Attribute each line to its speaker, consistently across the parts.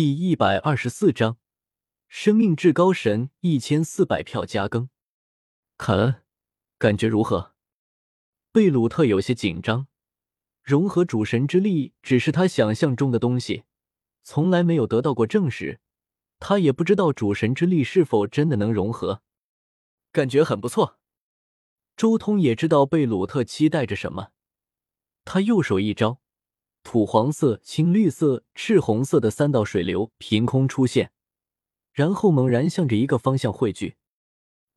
Speaker 1: 第一百二十四章，生命至高神一千四百票加更。凯恩，感觉如何？贝鲁特有些紧张。融合主神之力只是他想象中的东西，从来没有得到过证实。他也不知道主神之力是否真的能融合。感觉很不错。周通也知道贝鲁特期待着什么，他右手一招。土黄色、青绿色、赤红色的三道水流凭空出现，然后猛然向着一个方向汇聚。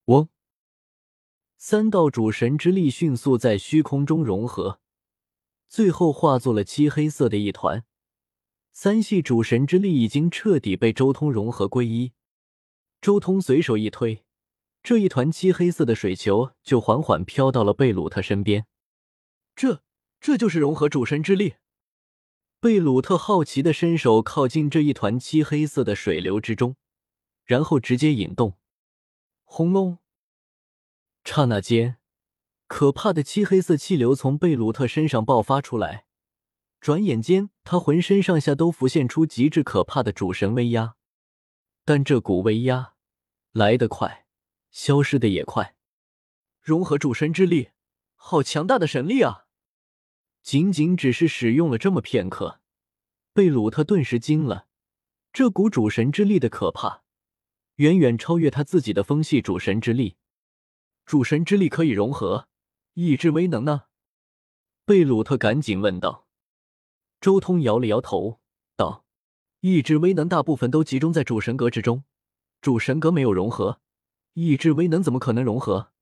Speaker 1: 嗡！三道主神之力迅速在虚空中融合，最后化作了漆黑色的一团。三系主神之力已经彻底被周通融合归一。周通随手一推，这一团漆黑色的水球就缓缓飘到了贝鲁特身边。这，这就是融合主神之力。贝鲁特好奇的伸手靠近这一团漆黑色的水流之中，然后直接引动。轰隆！刹那间，可怕的漆黑色气流从贝鲁特身上爆发出来。转眼间，他浑身上下都浮现出极致可怕的主神威压。但这股威压来得快，消失的也快。融合主神之力，好强大的神力啊！仅仅只是使用了这么片刻，贝鲁特顿时惊了。这股主神之力的可怕，远远超越他自己的风系主神之力。主神之力可以融合，意志威能呢？贝鲁特赶紧问道。周通摇了摇头，道：“意志威能大部分都集中在主神格之中，主神格没有融合，意志威能怎么可能融合？”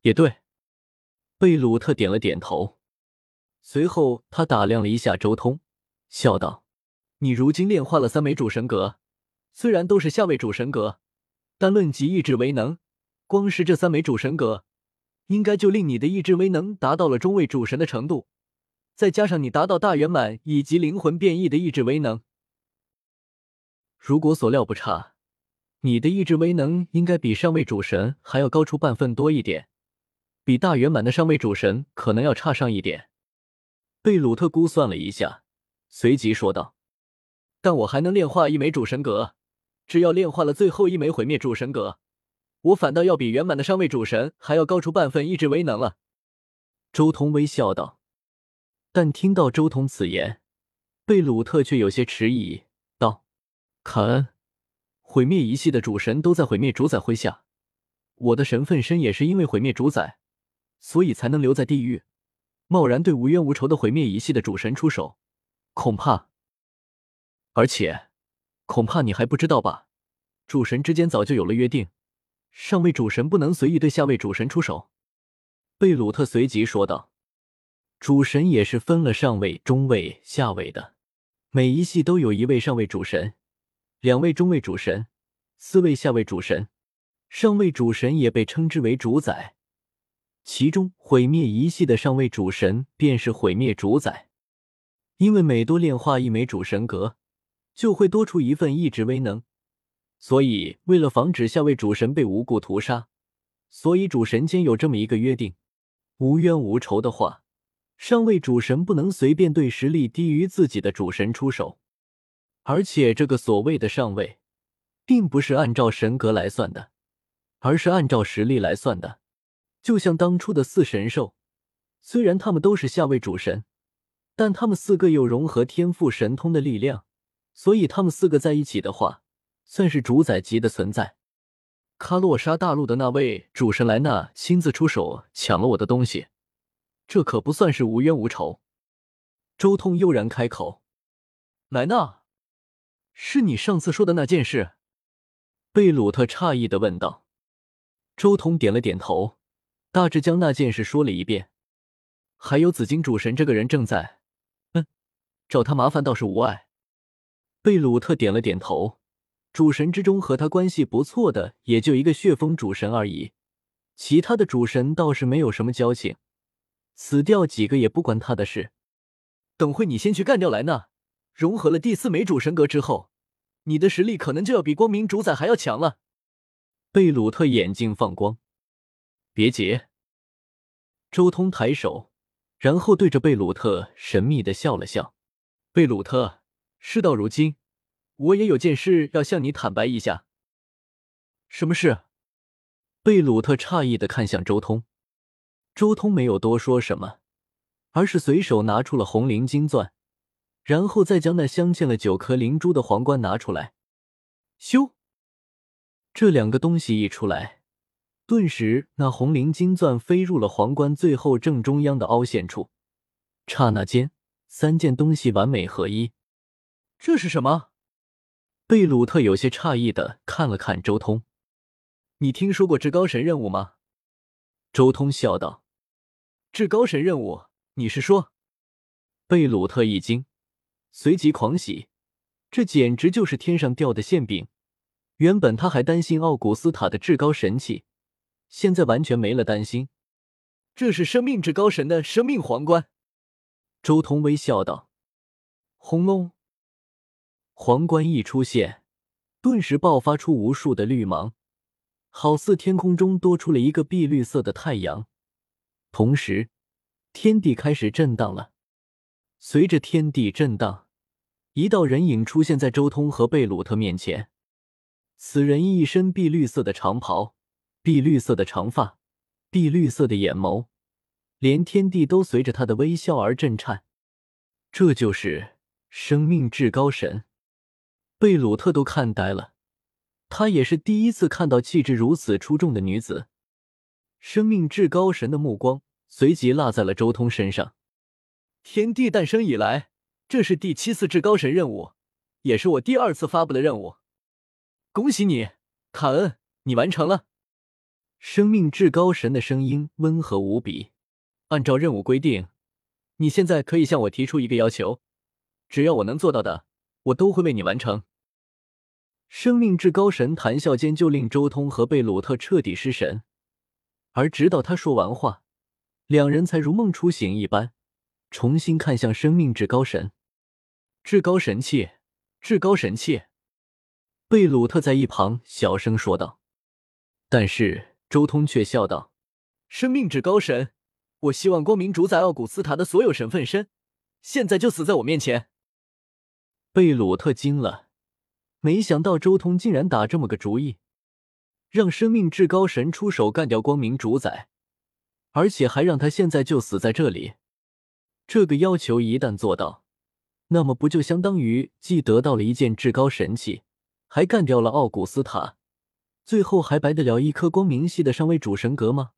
Speaker 1: 也对，贝鲁特点了点头。随后，他打量了一下周通，笑道：“你如今炼化了三枚主神格，虽然都是下位主神格，但论及意志威能，光是这三枚主神格，应该就令你的意志威能达到了中位主神的程度。再加上你达到大圆满以及灵魂变异的意志威能，如果所料不差，你的意志威能应该比上位主神还要高出半分多一点，比大圆满的上位主神可能要差上一点。”贝鲁特估算了一下，随即说道：“但我还能炼化一枚主神格，只要炼化了最后一枚毁灭主神格，我反倒要比圆满的上位主神还要高出半分意志威能了。”周通微笑道。但听到周通此言，贝鲁特却有些迟疑，道：“卡恩，毁灭一系的主神都在毁灭主宰麾下，我的神分身也是因为毁灭主宰，所以才能留在地狱。”贸然对无冤无仇的毁灭一系的主神出手，恐怕……而且，恐怕你还不知道吧？主神之间早就有了约定，上位主神不能随意对下位主神出手。贝鲁特随即说道：“主神也是分了上位、中位、下位的，每一系都有一位上位主神，两位中位主神，四位下位主神，上位主神也被称之为主宰。”其中毁灭一系的上位主神便是毁灭主宰，因为每多炼化一枚主神格，就会多出一份意志威能，所以为了防止下位主神被无故屠杀，所以主神间有这么一个约定：无冤无仇的话，上位主神不能随便对实力低于自己的主神出手。而且这个所谓的上位，并不是按照神格来算的，而是按照实力来算的。就像当初的四神兽，虽然他们都是下位主神，但他们四个有融合天赋神通的力量，所以他们四个在一起的话，算是主宰级的存在。卡洛莎大陆的那位主神莱纳亲自出手抢了我的东西，这可不算是无冤无仇。周通悠然开口：“莱纳，是你上次说的那件事？”贝鲁特诧异的问道。周通点了点头。大致将那件事说了一遍，还有紫金主神这个人正在，嗯，找他麻烦倒是无碍。贝鲁特点了点头，主神之中和他关系不错的也就一个血风主神而已，其他的主神倒是没有什么交情，死掉几个也不关他的事。等会你先去干掉莱纳，融合了第四枚主神格之后，你的实力可能就要比光明主宰还要强了。贝鲁特眼睛放光。别急。周通抬手，然后对着贝鲁特神秘的笑了笑。贝鲁特，事到如今，我也有件事要向你坦白一下。什么事？贝鲁特诧异的看向周通，周通没有多说什么，而是随手拿出了红灵金钻，然后再将那镶嵌了九颗灵珠的皇冠拿出来。咻！这两个东西一出来，顿时那红灵金钻飞入了皇冠最后正中央的凹陷处，刹那间，三件东西完美合一。这是什么？贝鲁特有些诧异的看了看周通。你听说过至高神任务吗？周通笑道：“至高神任务，你是说？”贝鲁特一惊，随即狂喜，这简直就是天上掉的馅饼。原本他还担心奥古斯塔的至高神器，现在完全没了担心。这是生命至高神的生命皇冠。周通微笑道：“轰隆！”皇冠一出现，顿时爆发出无数的绿芒。好似天空中多出了一个碧绿色的太阳，同时，天地开始震荡了。随着天地震荡，一道人影出现在周通和贝鲁特面前。此人一身碧绿色的长袍，碧绿色的长发，碧绿色的眼眸，连天地都随着他的微笑而震颤。这就是生命至高神，贝鲁特都看呆了。他也是第一次看到气质如此出众的女子，生命至高神的目光随即落在了周通身上。天地诞生以来，这是第七次至高神任务，也是我第二次发布的任务。恭喜你，卡恩，你完成了。生命至高神的声音温和无比。按照任务规定，你现在可以向我提出一个要求，只要我能做到的，我都会为你完成。生命至高神谈笑间，就令周通和贝鲁特彻底失神，而直到他说完话，两人才如梦初醒一般，重新看向生命至高神。至高神器，至高神器！贝鲁特在一旁小声说道。但是周通却笑道：“生命至高神，我希望光明主宰奥古斯塔的所有神分身，现在就死在我面前。”贝鲁特惊了。没想到周通竟然打这么个主意，让生命至高神出手干掉光明主宰，而且还让他现在就死在这里。这个要求一旦做到，那么不就相当于既得到了一件至高神器，还干掉了奥古斯塔，最后还白得了一颗光明系的上位主神格吗？